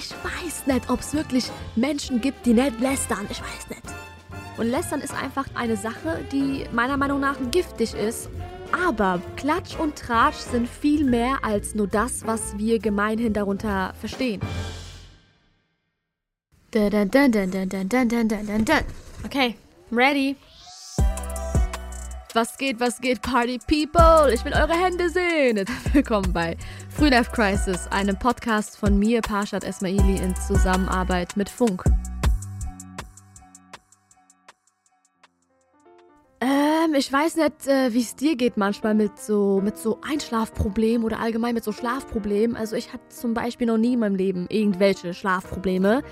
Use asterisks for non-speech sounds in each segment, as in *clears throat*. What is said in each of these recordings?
ich weiß nicht, ob es wirklich Menschen gibt, die nicht lästern. Ich weiß nicht. Und lästern ist einfach eine Sache, die meiner Meinung nach giftig ist. Aber Klatsch und Tratsch sind viel mehr als nur das, was wir gemeinhin darunter verstehen. Dun, dun, Was geht, was geht, Party People? Ich will eure Hände sehen. *laughs* Willkommen bei Frühlife Crisis, einem Podcast von mir, Parshad Esmaili, in Zusammenarbeit mit Funk. Ähm, ich weiß nicht, äh, wie es dir geht manchmal mit so, mit so Einschlafproblemen oder allgemein mit so Schlafproblemen. Also ich hatte zum Beispiel noch nie in meinem Leben irgendwelche Schlafprobleme.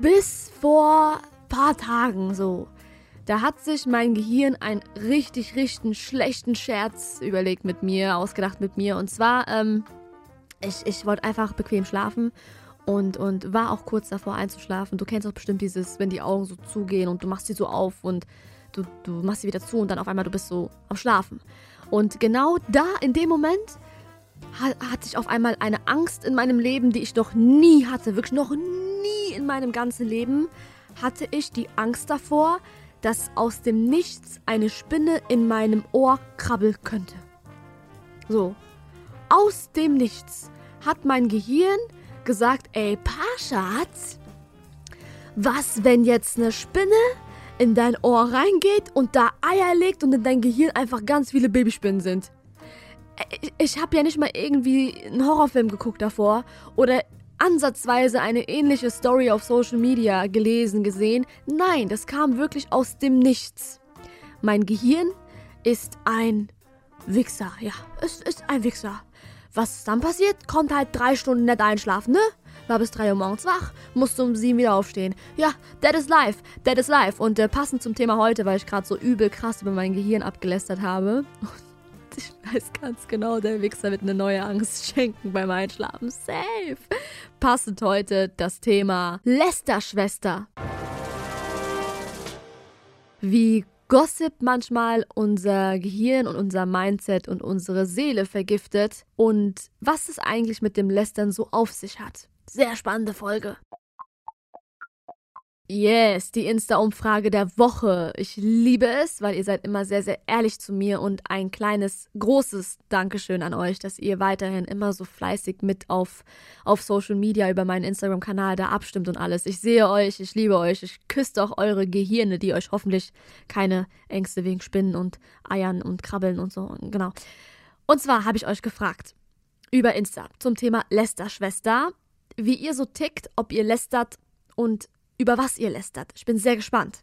Bis vor paar Tagen so. Da hat sich mein Gehirn einen richtig, richtig schlechten Scherz überlegt mit mir, ausgedacht mit mir. Und zwar, ähm, ich, ich wollte einfach bequem schlafen und, und war auch kurz davor einzuschlafen. Du kennst auch bestimmt dieses, wenn die Augen so zugehen und du machst sie so auf und du, du machst sie wieder zu und dann auf einmal du bist so am Schlafen. Und genau da, in dem Moment, hat, hat sich auf einmal eine Angst in meinem Leben, die ich noch nie hatte, wirklich noch nie in meinem ganzen Leben, hatte ich die Angst davor, dass aus dem Nichts eine Spinne in meinem Ohr krabbeln könnte. So, aus dem Nichts hat mein Gehirn gesagt, ey, Paschatz, was, wenn jetzt eine Spinne in dein Ohr reingeht und da Eier legt und in dein Gehirn einfach ganz viele Babyspinnen sind? Ich, ich habe ja nicht mal irgendwie einen Horrorfilm geguckt davor oder ansatzweise eine ähnliche Story auf Social Media gelesen, gesehen. Nein, das kam wirklich aus dem Nichts. Mein Gehirn ist ein Wichser. Ja, es ist ein Wichser. Was dann passiert? Konnte halt drei Stunden nicht einschlafen, ne? War bis drei Uhr morgens wach, musste um sieben wieder aufstehen. Ja, that is life, that is life. Und äh, passend zum Thema heute, weil ich gerade so übel krass über mein Gehirn abgelästert habe. *laughs* Ich weiß ganz genau, der Wichser wird eine neue Angst schenken beim Einschlafen. Safe. Passend heute das Thema Lästerschwester. Wie Gossip manchmal unser Gehirn und unser Mindset und unsere Seele vergiftet und was es eigentlich mit dem Lästern so auf sich hat. Sehr spannende Folge. Yes, die Insta-Umfrage der Woche. Ich liebe es, weil ihr seid immer sehr, sehr ehrlich zu mir und ein kleines, großes Dankeschön an euch, dass ihr weiterhin immer so fleißig mit auf, auf Social Media über meinen Instagram-Kanal da abstimmt und alles. Ich sehe euch, ich liebe euch, ich küsse auch eure Gehirne, die euch hoffentlich keine Ängste wegen Spinnen und Eiern und Krabbeln und so, genau. Und zwar habe ich euch gefragt über Insta zum Thema Lästerschwester, wie ihr so tickt, ob ihr lästert und über was ihr lästert. Ich bin sehr gespannt.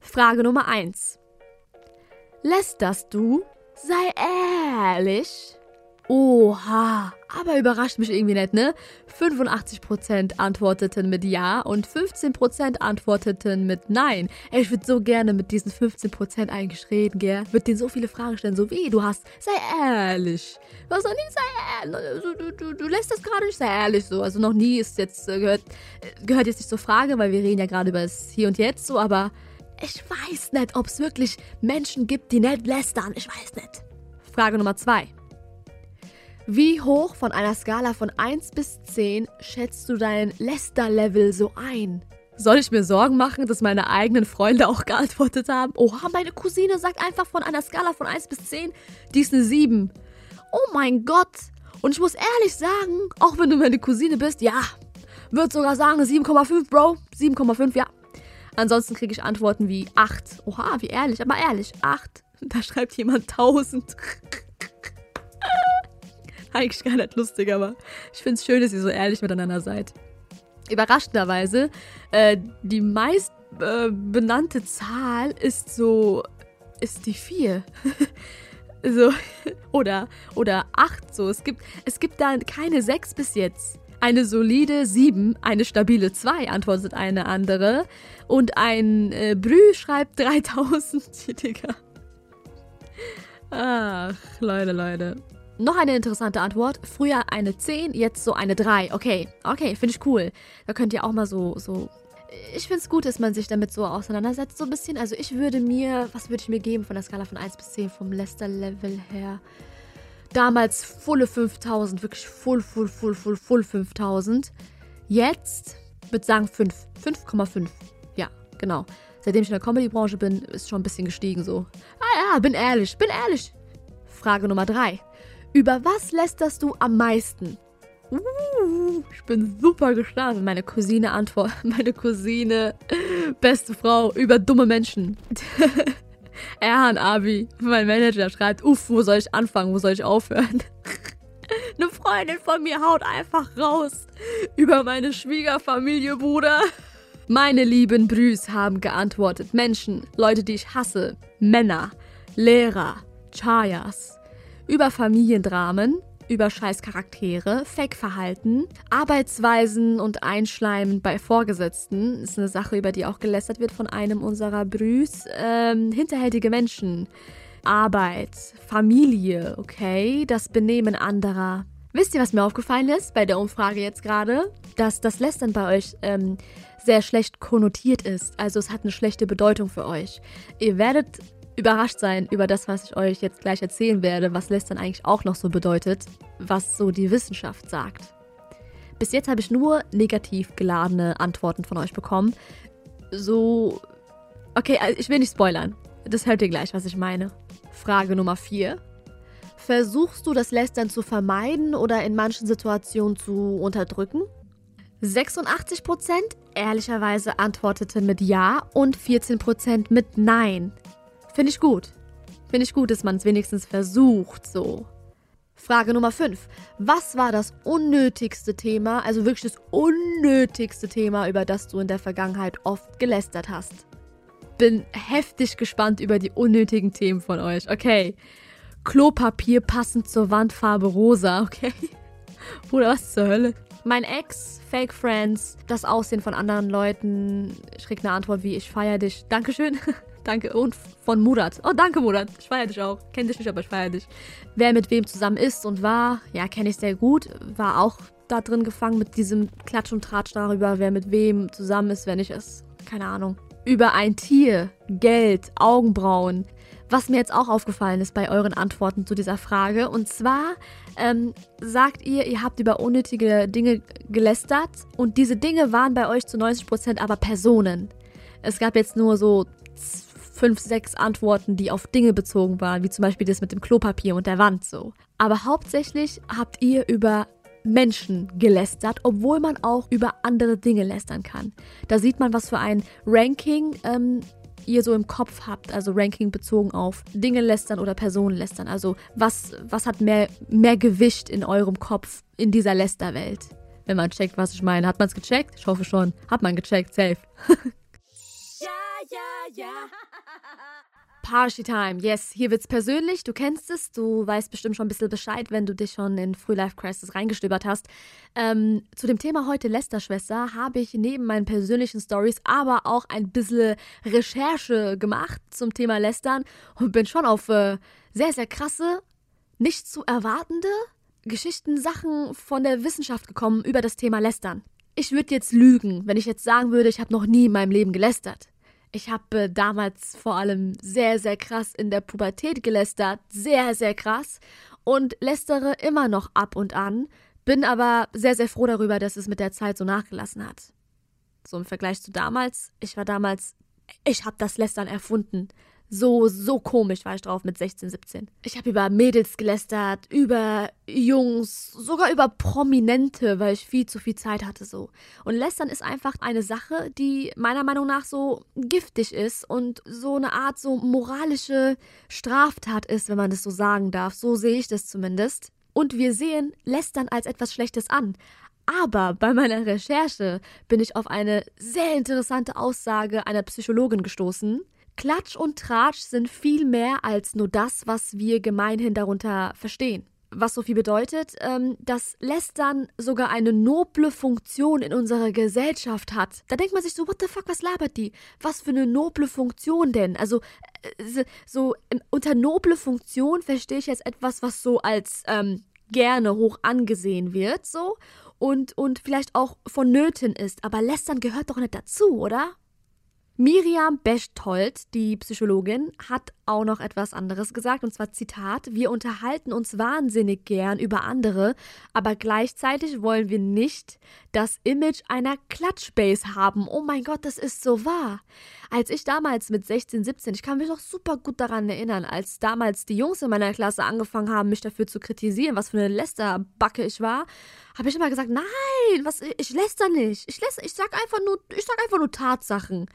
Frage Nummer 1. Lästerst du? Sei ehrlich. Oha, aber überrascht mich irgendwie nicht, ne? 85% antworteten mit Ja und 15% antworteten mit Nein. Ey, ich würde so gerne mit diesen 15% eigentlich reden, gell? Würde denen so viele Fragen stellen, so wie du hast. Sei ehrlich. Was soll nicht sei ehrlich? Du, du, du, du lässt das gerade nicht sehr ehrlich so. Also noch nie ist jetzt, äh, gehört, äh, gehört jetzt nicht zur Frage, weil wir reden ja gerade über das Hier und Jetzt so, aber ich weiß nicht, ob es wirklich Menschen gibt, die nicht lästern. Ich weiß nicht. Frage Nummer 2. Wie hoch von einer Skala von 1 bis 10 schätzt du dein Läster-Level so ein? Soll ich mir Sorgen machen, dass meine eigenen Freunde auch geantwortet haben? Oha, meine Cousine sagt einfach von einer Skala von 1 bis 10, die ist eine 7. Oh mein Gott. Und ich muss ehrlich sagen, auch wenn du meine Cousine bist, ja, würde sogar sagen 7,5, Bro. 7,5, ja. Ansonsten kriege ich Antworten wie 8. Oha, wie ehrlich, aber ehrlich, 8. *laughs* Da schreibt jemand 1000. Eigentlich gar nicht lustig, aber ich finde es schön, dass ihr so ehrlich miteinander seid. Überraschenderweise, äh, die meist äh, benannte Zahl ist so, ist die 4. *laughs* so, *laughs* oder, oder 8 so. Es gibt, es gibt da keine 6 bis jetzt. Eine solide 7, eine stabile 2, antwortet eine andere. Und ein äh, Brü schreibt 3000. *laughs* Digga. Ach, Leute, Leute. Noch eine interessante Antwort. Früher eine 10, jetzt so eine 3. Okay, okay, finde ich cool. Da könnt ihr auch mal so, so. Ich finde es gut, dass man sich damit so auseinandersetzt, so ein bisschen. Also ich würde mir, was würde ich mir geben von der Skala von 1 bis 10 vom Lester-Level her? Damals volle 5000, wirklich full, full, full, full, full 5000. Jetzt würde sagen 5. 5,5. Ja, genau. Seitdem ich in der Comedy-Branche bin, ist schon ein bisschen gestiegen so. Ah ja, bin ehrlich, bin ehrlich. Frage Nummer 3. Über was lästerst du am meisten? Uh, ich bin super gespannt. Meine Cousine antwortet. *laughs* Meine Cousine, beste Frau, über dumme Menschen. *laughs* Erhan Abi, mein Manager, schreibt, uff, wo soll ich anfangen, wo soll ich aufhören? *laughs* Eine Freundin von mir haut einfach raus über meine Schwiegerfamilie, Bruder. Meine lieben Brüs haben geantwortet. Menschen, Leute, die ich hasse, Männer, Lehrer, Chayas. Über Familiendramen, über Scheißcharaktere, Fake-Verhalten, Arbeitsweisen und Einschleimen bei Vorgesetzten. Ist eine Sache, über die auch gelästert wird von einem unserer Brüs. Ähm, hinterhältige Menschen, Arbeit, Familie, okay, das Benehmen anderer. Wisst ihr, was mir aufgefallen ist bei der Umfrage jetzt gerade? Dass das Lästern bei euch ähm, sehr schlecht konnotiert ist. Also es hat eine schlechte Bedeutung für euch. Ihr werdet überrascht sein über das, was ich euch jetzt gleich erzählen werde, was Lästern eigentlich auch noch so bedeutet, was so die Wissenschaft sagt. Bis jetzt habe ich nur negativ geladene Antworten von euch bekommen. So. Okay, also ich will nicht spoilern. Das hört ihr gleich, was ich meine. Frage Nummer 4. Versuchst du das Lästern zu vermeiden oder in manchen Situationen zu unterdrücken? 86% ehrlicherweise antworteten mit Ja und 14% mit Nein. Finde ich gut. Finde ich gut, dass man es wenigstens versucht so. Frage Nummer 5. Was war das unnötigste Thema, also wirklich das unnötigste Thema, über das du in der Vergangenheit oft gelästert hast? Bin heftig gespannt über die unnötigen Themen von euch. Okay. Klopapier passend zur Wandfarbe rosa, okay? *laughs* Oder was zur Hölle? Mein Ex, Fake Friends, das Aussehen von anderen Leuten. Ich krieg eine Antwort wie ich feier dich. Dankeschön. *laughs* Danke. Und von Murat. Oh, danke, Murat. Ich feiere dich auch. Kenn dich nicht, aber ich feiere dich. Wer mit wem zusammen ist und war, ja, kenne ich sehr gut. War auch da drin gefangen mit diesem Klatsch und Tratsch darüber, wer mit wem zusammen ist, wer nicht ist. Keine Ahnung. Über ein Tier, Geld, Augenbrauen. Was mir jetzt auch aufgefallen ist bei euren Antworten zu dieser Frage. Und zwar ähm, sagt ihr, ihr habt über unnötige Dinge gelästert und diese Dinge waren bei euch zu 90% aber Personen. Es gab jetzt nur so fünf, sechs Antworten, die auf Dinge bezogen waren, wie zum Beispiel das mit dem Klopapier und der Wand so. Aber hauptsächlich habt ihr über Menschen gelästert, obwohl man auch über andere Dinge lästern kann. Da sieht man, was für ein Ranking ähm, ihr so im Kopf habt, also Ranking bezogen auf Dinge lästern oder Personen lästern. Also was, was hat mehr, mehr Gewicht in eurem Kopf in dieser Lästerwelt? Wenn man checkt, was ich meine. Hat man es gecheckt? Ich hoffe schon. Hat man gecheckt, safe. *laughs* ja. *laughs* Party Time, yes. Hier wird's persönlich. Du kennst es. Du weißt bestimmt schon ein bisschen Bescheid, wenn du dich schon in Früh Life Crisis reingestöbert hast. Ähm, zu dem Thema heute Lester-Schwester habe ich neben meinen persönlichen Stories aber auch ein bisschen Recherche gemacht zum Thema Lästern und bin schon auf äh, sehr, sehr krasse, nicht zu erwartende Geschichten, Sachen von der Wissenschaft gekommen über das Thema Lästern. Ich würde jetzt lügen, wenn ich jetzt sagen würde, ich habe noch nie in meinem Leben gelästert. Ich habe damals vor allem sehr, sehr krass in der Pubertät gelästert. Sehr, sehr krass. Und lästere immer noch ab und an. Bin aber sehr, sehr froh darüber, dass es mit der Zeit so nachgelassen hat. So im Vergleich zu damals. Ich war damals, ich habe das Lästern erfunden. So, so komisch war ich drauf mit 16, 17. Ich habe über Mädels gelästert, über Jungs, sogar über Prominente, weil ich viel zu viel Zeit hatte so. Und Lästern ist einfach eine Sache, die meiner Meinung nach so giftig ist und so eine Art so moralische Straftat ist, wenn man das so sagen darf. So sehe ich das zumindest. Und wir sehen Lästern als etwas Schlechtes an. Aber bei meiner Recherche bin ich auf eine sehr interessante Aussage einer Psychologin gestoßen, Klatsch und Tratsch sind viel mehr als nur das, was wir gemeinhin darunter verstehen. Was so viel bedeutet, ähm, dass Lästern sogar eine noble Funktion in unserer Gesellschaft hat. Da denkt man sich so, what the fuck, was labert die? Was für eine noble Funktion denn? Also, äh, so unter noble Funktion verstehe ich jetzt etwas, was so als ähm, gerne hoch angesehen wird, so und, und vielleicht auch vonnöten ist. Aber Lästern gehört doch nicht dazu, oder? Miriam Bechtold, die Psychologin, hat auch noch etwas anderes gesagt, und zwar Zitat, wir unterhalten uns wahnsinnig gern über andere, aber gleichzeitig wollen wir nicht das Image einer Klatschbase haben. Oh mein Gott, das ist so wahr. Als ich damals mit 16, 17, ich kann mich noch super gut daran erinnern, als damals die Jungs in meiner Klasse angefangen haben, mich dafür zu kritisieren, was für eine Lästerbacke ich war, habe ich immer gesagt, nein, was, ich läster nicht. Ich läster, ich sag einfach nur, ich sag einfach nur Tatsachen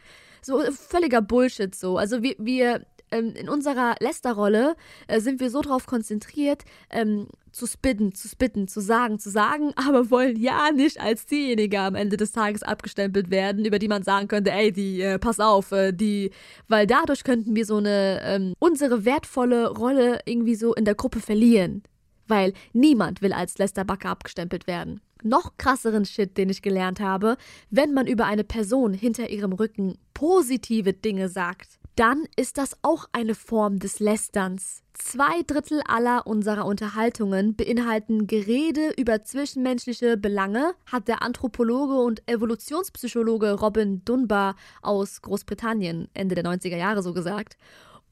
so völliger Bullshit so. Also wir, wir ähm, in unserer Lästerrolle äh, sind wir so drauf konzentriert, ähm, zu spitten, zu spitten, zu sagen, zu sagen, *laughs* aber wollen ja nicht als diejenige am Ende des Tages abgestempelt werden, über die man sagen könnte, ey, die, äh, pass auf, äh, die, weil dadurch könnten wir so eine, ähm, unsere wertvolle Rolle irgendwie so in der Gruppe verlieren. Weil niemand will als Lästerbacke abgestempelt werden noch krasseren Shit, den ich gelernt habe, wenn man über eine Person hinter ihrem Rücken positive Dinge sagt, dann ist das auch eine Form des Lästerns. Zwei Drittel aller unserer Unterhaltungen beinhalten Gerede über zwischenmenschliche Belange, hat der Anthropologe und Evolutionspsychologe Robin Dunbar aus Großbritannien Ende der 90er Jahre so gesagt.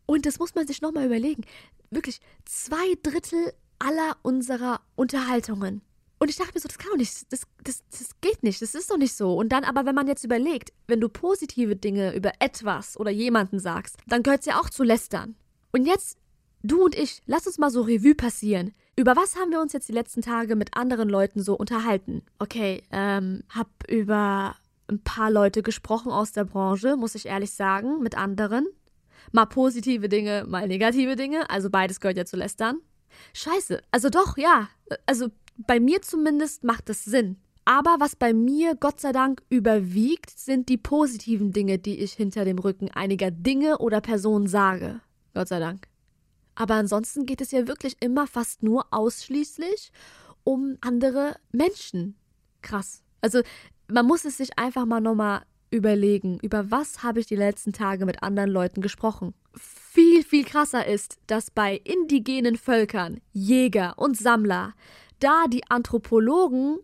Und das muss man sich nochmal überlegen. Wirklich, zwei Drittel aller unserer Unterhaltungen und ich dachte mir so, das kann doch nicht, das, das, das geht nicht, das ist doch nicht so. Und dann aber, wenn man jetzt überlegt, wenn du positive Dinge über etwas oder jemanden sagst, dann gehört es ja auch zu lästern. Und jetzt, du und ich, lass uns mal so Revue passieren. Über was haben wir uns jetzt die letzten Tage mit anderen Leuten so unterhalten? Okay, ähm, hab über ein paar Leute gesprochen aus der Branche, muss ich ehrlich sagen, mit anderen. Mal positive Dinge, mal negative Dinge, also beides gehört ja zu lästern. Scheiße, also doch, ja, also bei mir zumindest macht es Sinn. Aber was bei mir Gott sei Dank überwiegt, sind die positiven Dinge, die ich hinter dem Rücken einiger Dinge oder Personen sage. Gott sei Dank. Aber ansonsten geht es ja wirklich immer fast nur ausschließlich um andere Menschen. Krass. Also man muss es sich einfach mal nochmal überlegen, über was habe ich die letzten Tage mit anderen Leuten gesprochen. Viel, viel krasser ist, dass bei indigenen Völkern, Jäger und Sammler da die Anthropologen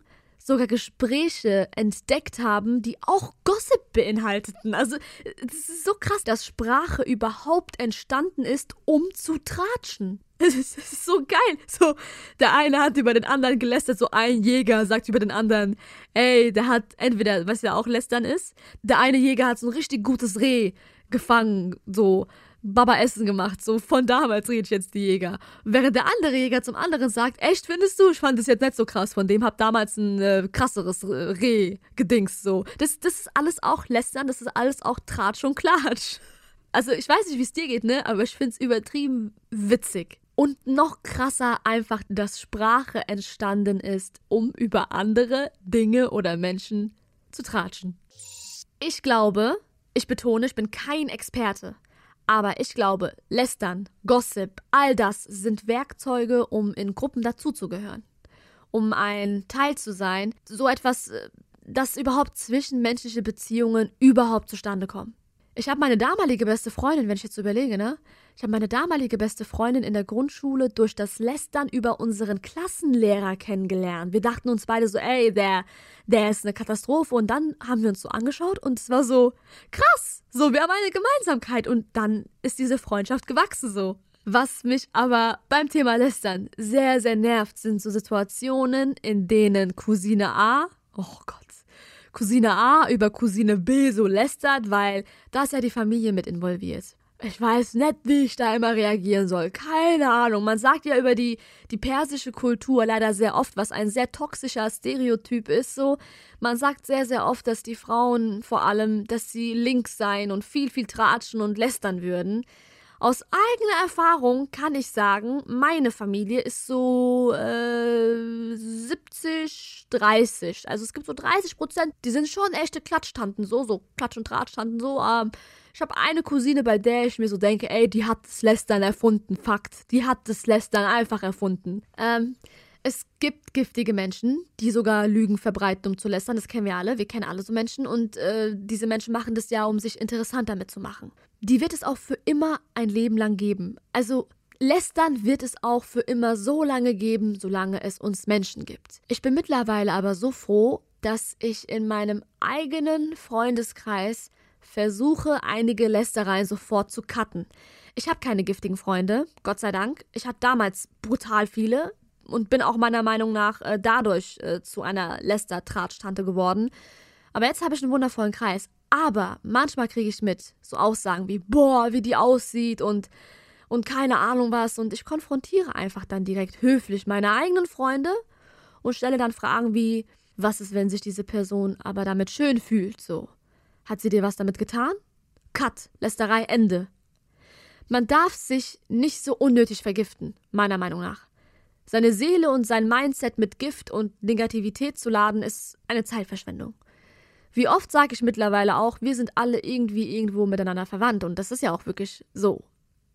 sogar Gespräche entdeckt haben, die auch Gossip beinhalteten. Also es ist so krass, dass Sprache überhaupt entstanden ist, um zu tratschen. *laughs* Es ist, ist so geil. So, der eine hat über den anderen gelästert, so ein Jäger sagt über den anderen, ey, der hat entweder, was ja auch lästern ist, der eine Jäger hat so ein richtig gutes Reh gefangen, so Baba-Essen gemacht. So von damals rede ich jetzt die Jäger. Während der andere Jäger zum anderen sagt, echt findest du? Ich fand das jetzt nicht so krass. Von dem hab damals ein äh, krasseres Reh gedingst. So. Das, das ist alles auch lästern, das ist alles auch Tratsch und Klatsch. Also ich weiß nicht, wie es dir geht, ne? Aber ich find's übertrieben witzig. Und noch krasser einfach, dass Sprache entstanden ist, um über andere Dinge oder Menschen zu tratschen. Ich glaube, ich betone, ich bin kein Experte. Aber ich glaube, Lästern, Gossip, all das sind Werkzeuge, um in Gruppen dazuzugehören. Um ein Teil zu sein, so etwas, äh, dass überhaupt zwischenmenschliche Beziehungen überhaupt zustande kommen. Ich habe meine damalige beste Freundin, wenn ich jetzt überlege, ne? Ich habe meine damalige beste Freundin in der Grundschule durch das Lästern über unseren Klassenlehrer kennengelernt. Wir dachten uns beide so, ey, der, der ist eine Katastrophe. Und dann haben wir uns so angeschaut und es war so krass. So, wir haben eine Gemeinsamkeit. Und dann ist diese Freundschaft gewachsen so. Was mich aber beim Thema Lästern sehr, sehr nervt, sind so Situationen, in denen Cousine A, oh Gott, Cousine A über Cousine B so lästert, weil da ist ja die Familie mit involviert. Ich weiß nicht, wie ich da immer reagieren soll. Keine Ahnung. Man sagt ja über die, die persische Kultur leider sehr oft, was ein sehr toxischer Stereotyp ist, so. Man sagt sehr, sehr oft, dass die Frauen vor allem, dass sie links seien und viel, viel tratschen und lästern würden. Aus eigener Erfahrung kann ich sagen, meine Familie ist so äh, 70, 30. Also es gibt so 30 Prozent, die sind schon echte Klatschtanten, so, so Klatsch- und Tratschtanten, so. Ähm, ich habe eine Cousine, bei der ich mir so denke, ey, die hat das Lästern erfunden, Fakt. Die hat das Lästern einfach erfunden. Ähm, es gibt giftige Menschen, die sogar Lügen verbreiten, um zu lästern. Das kennen wir alle. Wir kennen alle so Menschen. Und äh, diese Menschen machen das ja, um sich interessant damit zu machen. Die wird es auch für immer ein Leben lang geben. Also Lästern wird es auch für immer so lange geben, solange es uns Menschen gibt. Ich bin mittlerweile aber so froh, dass ich in meinem eigenen Freundeskreis versuche einige Lästereien sofort zu cutten. Ich habe keine giftigen Freunde, Gott sei Dank. Ich hatte damals brutal viele und bin auch meiner Meinung nach äh, dadurch äh, zu einer Läster-Tratsch-Tante geworden. Aber jetzt habe ich einen wundervollen Kreis. Aber manchmal kriege ich mit so Aussagen wie, boah, wie die aussieht und, und keine Ahnung was. Und ich konfrontiere einfach dann direkt höflich meine eigenen Freunde und stelle dann Fragen wie, was ist, wenn sich diese Person aber damit schön fühlt, so? Hat sie dir was damit getan? Cut, Lästerei, Ende. Man darf sich nicht so unnötig vergiften, meiner Meinung nach. Seine Seele und sein Mindset mit Gift und Negativität zu laden, ist eine Zeitverschwendung. Wie oft sage ich mittlerweile auch, wir sind alle irgendwie irgendwo miteinander verwandt. Und das ist ja auch wirklich so.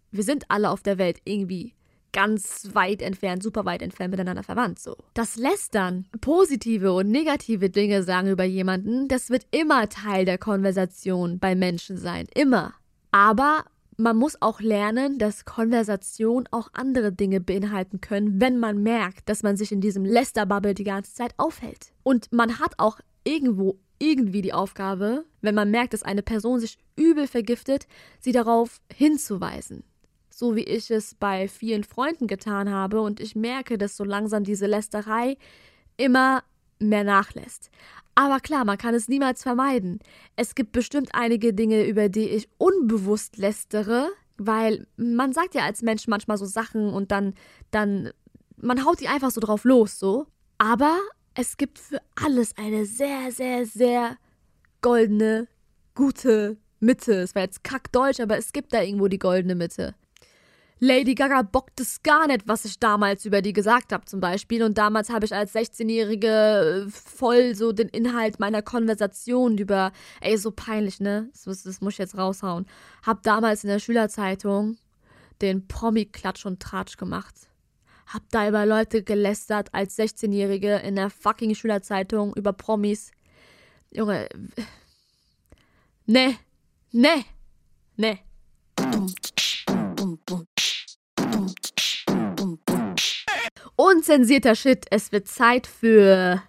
Wir sind alle auf der Welt irgendwie ganz weit entfernt, super weit entfernt miteinander verwandt. So. Das Lästern, positive und negative Dinge sagen über jemanden, das wird immer Teil der Konversation bei Menschen sein. Immer. Aber man muss auch lernen, dass Konversation auch andere Dinge beinhalten können, wenn man merkt, dass man sich in diesem Lästerbubble die ganze Zeit aufhält. Und man hat auch irgendwo irgendwie die Aufgabe, wenn man merkt, dass eine Person sich übel vergiftet, sie darauf hinzuweisen. So wie ich es bei vielen Freunden getan habe und ich merke, dass so langsam diese Lästerei immer mehr nachlässt. Aber klar, man kann es niemals vermeiden. Es gibt bestimmt einige Dinge, über die ich unbewusst lästere, weil man sagt ja als Mensch manchmal so Sachen und dann, dann, man haut die einfach so drauf los, so. Aber es gibt für alles eine sehr, sehr, sehr goldene, gute Mitte. Es war jetzt kackdeutsch, aber es gibt da irgendwo die goldene Mitte. Lady Gaga bockt es gar nicht, was ich damals über die gesagt habe, zum Beispiel. Und damals habe ich als 16-Jährige äh, voll so den Inhalt meiner Konversation über, ey, so peinlich, ne? Das, das muss ich jetzt raushauen. Hab damals in der Schülerzeitung den Promi-Klatsch und Tratsch gemacht. Hab da über Leute gelästert als 16-Jährige in der fucking Schülerzeitung über Promis. Junge. Ne. Ne. Ne. Unzensierter Shit. Es wird Zeit für.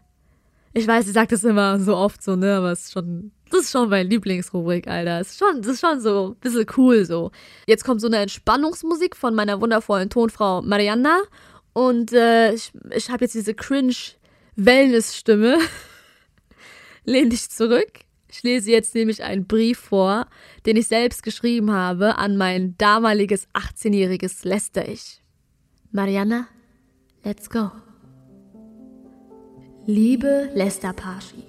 Ich weiß, ich sag das immer so oft so, ne, aber es ist schon. Das ist schon meine Lieblingsrubrik, Alter. Es ist schon, das ist schon so ein bisschen cool so. Jetzt kommt so eine Entspannungsmusik von meiner wundervollen Tonfrau Marianna und äh, ich, ich habe jetzt diese cringe Wellness-Stimme. *laughs* Lehn dich zurück. Ich lese jetzt nämlich einen Brief vor, den ich selbst geschrieben habe an mein damaliges 18-jähriges Lester-Ich. Mariana, let's go. Liebe Lester Paschi,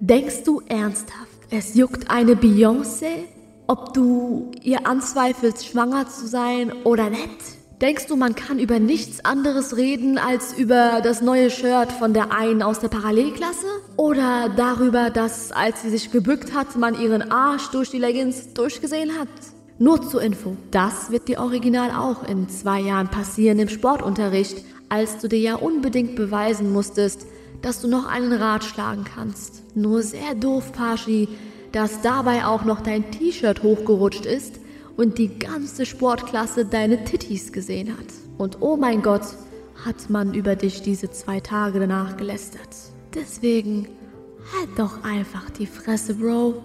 denkst du ernsthaft, es juckt eine Beyoncé, ob du ihr anzweifelst, schwanger zu sein oder nicht? Denkst du, man kann über nichts anderes reden als über das neue Shirt von der einen aus der Parallelklasse? Oder darüber, dass, als sie sich gebückt hat, man ihren Arsch durch die Leggings durchgesehen hat? Nur zur Info, das wird dir original auch in zwei Jahren passieren im Sportunterricht, als du dir ja unbedingt beweisen musstest, dass du noch einen Rad schlagen kannst. Nur sehr doof, Paschi, dass dabei auch noch dein T-Shirt hochgerutscht ist und die ganze Sportklasse deine Titties gesehen hat. Und oh mein Gott, hat man über dich diese zwei Tage danach gelästert. Deswegen halt doch einfach die Fresse, Bro.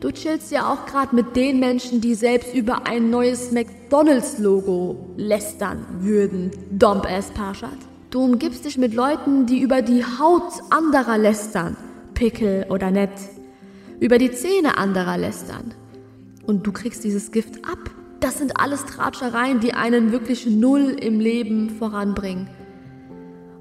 Du chillst ja auch gerade mit den Menschen, die selbst über ein neues McDonalds-Logo lästern würden. Dump-ass Parshad. Du umgibst dich mit Leuten, die über die Haut anderer lästern. Pickel oder nett. Über die Zähne anderer lästern und du kriegst dieses Gift ab. Das sind alles Tratschereien, die einen wirklich null im Leben voranbringen.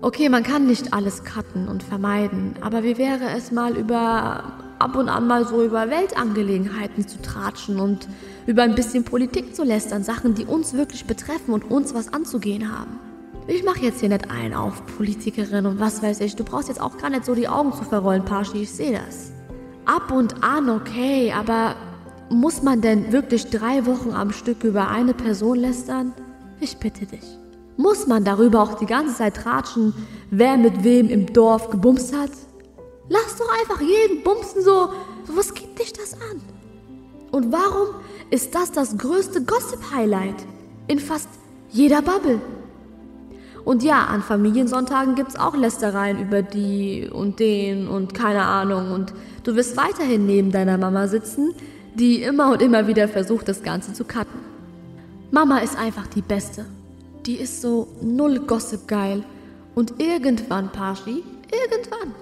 Okay, man kann nicht alles cutten und vermeiden, aber wie wäre es mal über ab und an mal so über Weltangelegenheiten zu tratschen und über ein bisschen Politik zu lästern, Sachen, die uns wirklich betreffen und uns was anzugehen haben. Ich mache jetzt hier nicht einen auf Politikerin und was weiß ich. Du brauchst jetzt auch gar nicht so die Augen zu verrollen, Paschi, ich sehe das. Ab und an okay, aber muss man denn wirklich drei Wochen am Stück über eine Person lästern? Ich bitte dich. Muss man darüber auch die ganze Zeit tratschen, wer mit wem im Dorf gebumst hat? Lass doch einfach jeden bumsen so. Was geht dich das an? Und warum ist das das größte Gossip-Highlight in fast jeder Bubble? Und ja, an Familiensonntagen gibt es auch Lästereien über die und den und keine Ahnung. Und du wirst weiterhin neben deiner Mama sitzen, die immer und immer wieder versucht, das Ganze zu cutten. Mama ist einfach die Beste. Die ist so null Gossip geil. Und irgendwann, Pashi, irgendwann,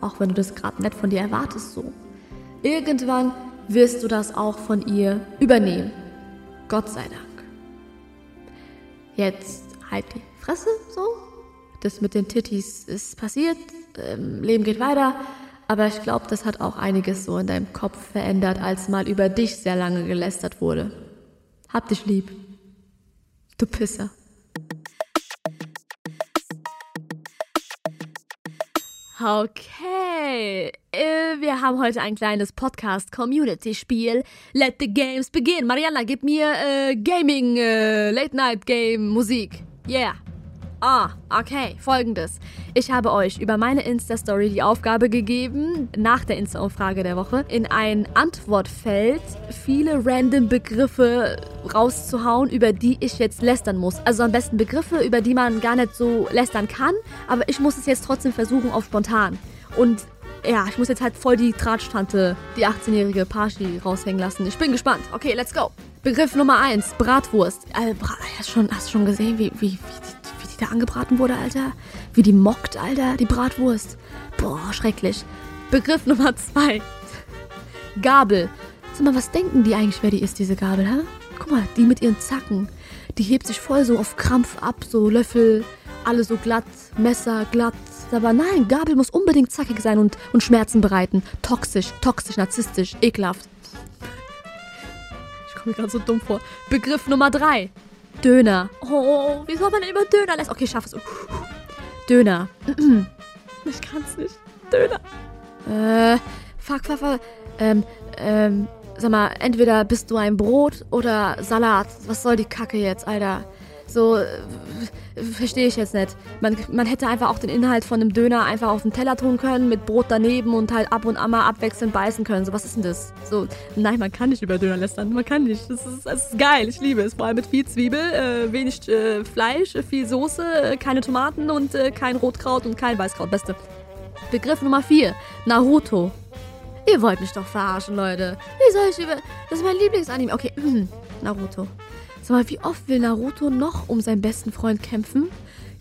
auch wenn du das gerade nicht von dir erwartest, so, irgendwann wirst du das auch von ihr übernehmen. Gott sei Dank. Jetzt halt die Fresse, so. Das mit den Titties ist passiert, ähm, Leben geht weiter. Aber ich glaube, das hat auch einiges so in deinem Kopf verändert, als mal über dich sehr lange gelästert wurde. Hab dich lieb. Du Pisser. Okay, äh, wir haben heute ein kleines Podcast-Community-Spiel. Let the games begin. Mariana, gib mir äh, Gaming, äh, Late-Night-Game-Musik. Yeah. Ah, okay, folgendes. Ich habe euch über meine Insta-Story die Aufgabe gegeben, nach der Insta-Umfrage der Woche, in ein Antwortfeld viele random Begriffe rauszuhauen, über die ich jetzt lästern muss. Also am besten Begriffe, über die man gar nicht so lästern kann, aber ich muss es jetzt trotzdem versuchen auf spontan. Und ja, ich muss jetzt halt voll die Tratschtante, die 18-jährige Parshi raushängen lassen. Ich bin gespannt. Okay, let's go. Begriff Nummer 1, Bratwurst. Äh, Bra hast, schon, schon gesehen, wie, wie, wie da angebraten wurde, Alter. Wie die mockt, Alter, die Bratwurst. Boah, schrecklich. Begriff Nummer zwei. Gabel. Sag mal, was denken die eigentlich, wer die ist, diese Gabel, hä? Guck mal, die mit ihren Zacken. Die hebt sich voll so auf Krampf ab, so Löffel, alle so glatt, Messer glatt. Aber nein, Gabel muss unbedingt zackig sein und, und Schmerzen bereiten. Toxisch, toxisch, narzisstisch, ekelhaft. Ich komme mir gerade so dumm vor. Begriff Nummer drei. Döner. Oh, wie soll man denn über Döner lässt? Okay, schaff es. Döner. *clears throat* ich kann's nicht. Döner. Äh, fuck, fuck, fuck. Ähm, ähm, sag mal, entweder bist du ein Brot oder Salat. Was soll die Kacke jetzt, Alter? So, äh, verstehe ich jetzt nicht. Man, man hätte einfach auch den Inhalt von einem Döner einfach auf den Teller tun können, mit Brot daneben und halt ab und an mal abwechselnd beißen können. So, was ist denn das? So, nein, man kann nicht über Döner lästern. Man kann nicht. Das ist, das ist geil. Ich liebe es. Vor allem mit viel Zwiebel, äh, wenig äh, Fleisch, viel Soße, äh, keine Tomaten und äh, kein Rotkraut und kein Weißkraut. Beste. Begriff Nummer 4. Naruto. Ihr wollt mich doch verarschen, Leute. Wie soll ich über. Das ist mein Lieblingsanime. Okay, *clears throat* Naruto. Sag mal, wie oft will Naruto noch um seinen besten Freund kämpfen?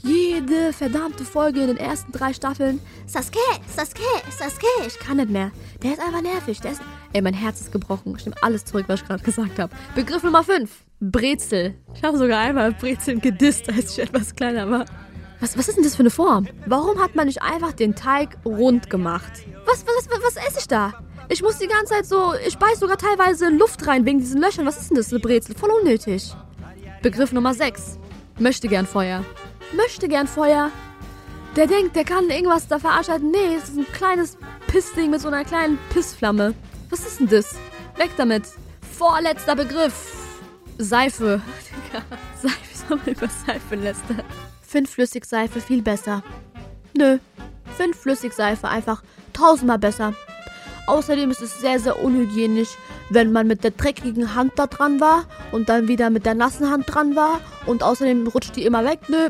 Jede verdammte Folge in den ersten drei Staffeln. Sasuke, Sasuke, Sasuke. Ich kann nicht mehr. Der ist einfach nervig. Der ist. Ey, mein Herz ist gebrochen. Ich nehme alles zurück, was ich gerade gesagt habe. Begriff Nummer 5. Brezel. Ich habe sogar einmal Brezeln gedisst, als ich etwas kleiner war. Was, was ist denn das für eine Form? Warum hat man nicht einfach den Teig rund gemacht? Was, was, was, was esse ich da? Ich muss die ganze Zeit so, ich beiß sogar teilweise Luft rein wegen diesen Löchern. Was ist denn das, eine Brezel? Voll unnötig. Begriff Nummer 6. Möchte gern Feuer. Möchte gern Feuer. Der denkt, der kann irgendwas da verarschen. Nee, es ist ein kleines Pissding mit so einer kleinen Pissflamme. Was ist denn das? Weg damit. Vorletzter Begriff. Seife. *laughs* Seife, soll man über Seife lästern? Fünfflüssig Seife viel besser. Nö. Fünfflüssig Seife einfach tausendmal besser. Außerdem ist es sehr, sehr unhygienisch, wenn man mit der dreckigen Hand da dran war und dann wieder mit der nassen Hand dran war. Und außerdem rutscht die immer weg. Nö,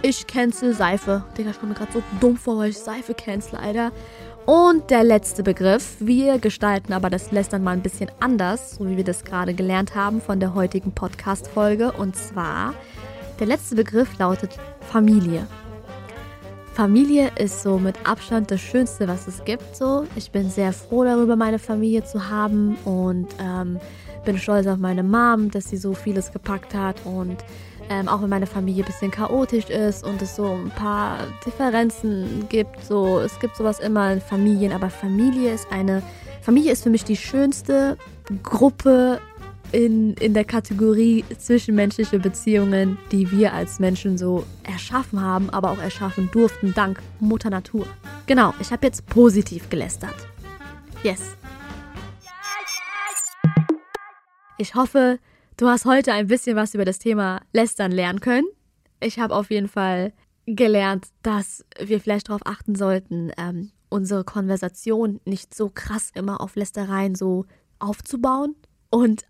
ich cancel Seife. Digga, ich komme gerade so dumm vor, weil ich Seife cancel, Alter. Und der letzte Begriff. Wir gestalten aber das Lästern mal ein bisschen anders, so wie wir das gerade gelernt haben von der heutigen Podcast-Folge. Und zwar, der letzte Begriff lautet Familie. Familie ist so mit Abstand das Schönste, was es gibt. So, ich bin sehr froh darüber, meine Familie zu haben und ähm, bin stolz auf meine Mom, dass sie so vieles gepackt hat und ähm, auch wenn meine Familie ein bisschen chaotisch ist und es so ein paar Differenzen gibt, so es gibt sowas immer in Familien, aber Familie ist eine Familie ist für mich die schönste Gruppe in, in der Kategorie zwischenmenschliche Beziehungen, die wir als Menschen so erschaffen haben, aber auch erschaffen durften, dank Mutter Natur. Genau, ich habe jetzt positiv gelästert. Yes. Ich hoffe, du hast heute ein bisschen was über das Thema Lästern lernen können. Ich habe auf jeden Fall gelernt, dass wir vielleicht darauf achten sollten, ähm, unsere Konversation nicht so krass immer auf Lästereien so aufzubauen und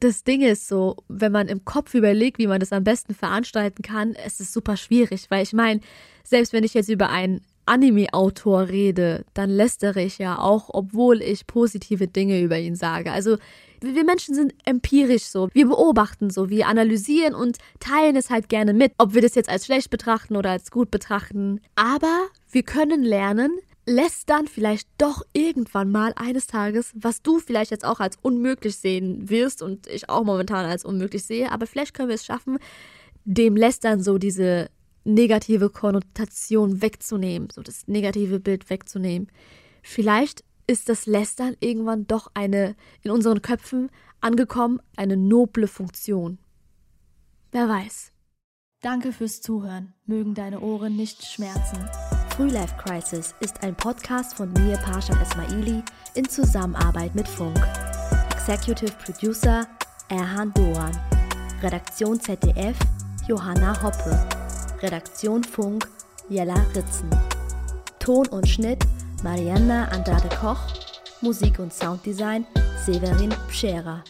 das Ding ist so, wenn man im Kopf überlegt, wie man das am besten veranstalten kann, es ist super schwierig, weil ich meine, selbst wenn ich jetzt über einen Anime-Autor rede, dann lästere ich ja auch, obwohl ich positive Dinge über ihn sage. Also wir Menschen sind empirisch so. Wir beobachten so, wir analysieren und teilen es halt gerne mit, ob wir das jetzt als schlecht betrachten oder als gut betrachten. Aber wir können lernen, lässt dann vielleicht doch irgendwann mal eines Tages, was du vielleicht jetzt auch als unmöglich sehen wirst und ich auch momentan als unmöglich sehe, aber vielleicht können wir es schaffen, dem Lästern so diese negative Konnotation wegzunehmen, so das negative Bild wegzunehmen. Vielleicht ist das Lästern irgendwann doch eine in unseren Köpfen angekommen, eine noble Funktion. Wer weiß. Danke fürs Zuhören. Mögen deine Ohren nicht schmerzen. Frühlife Crisis ist ein Podcast von mir, Pasha Esmaili, in Zusammenarbeit mit Funk. Executive Producer Erhan Doan. Redaktion ZDF Johanna Hoppe. Redaktion Funk Jella Ritzen. Ton und Schnitt Marianna Andrade Koch. Musik und Sounddesign Severin Pschera.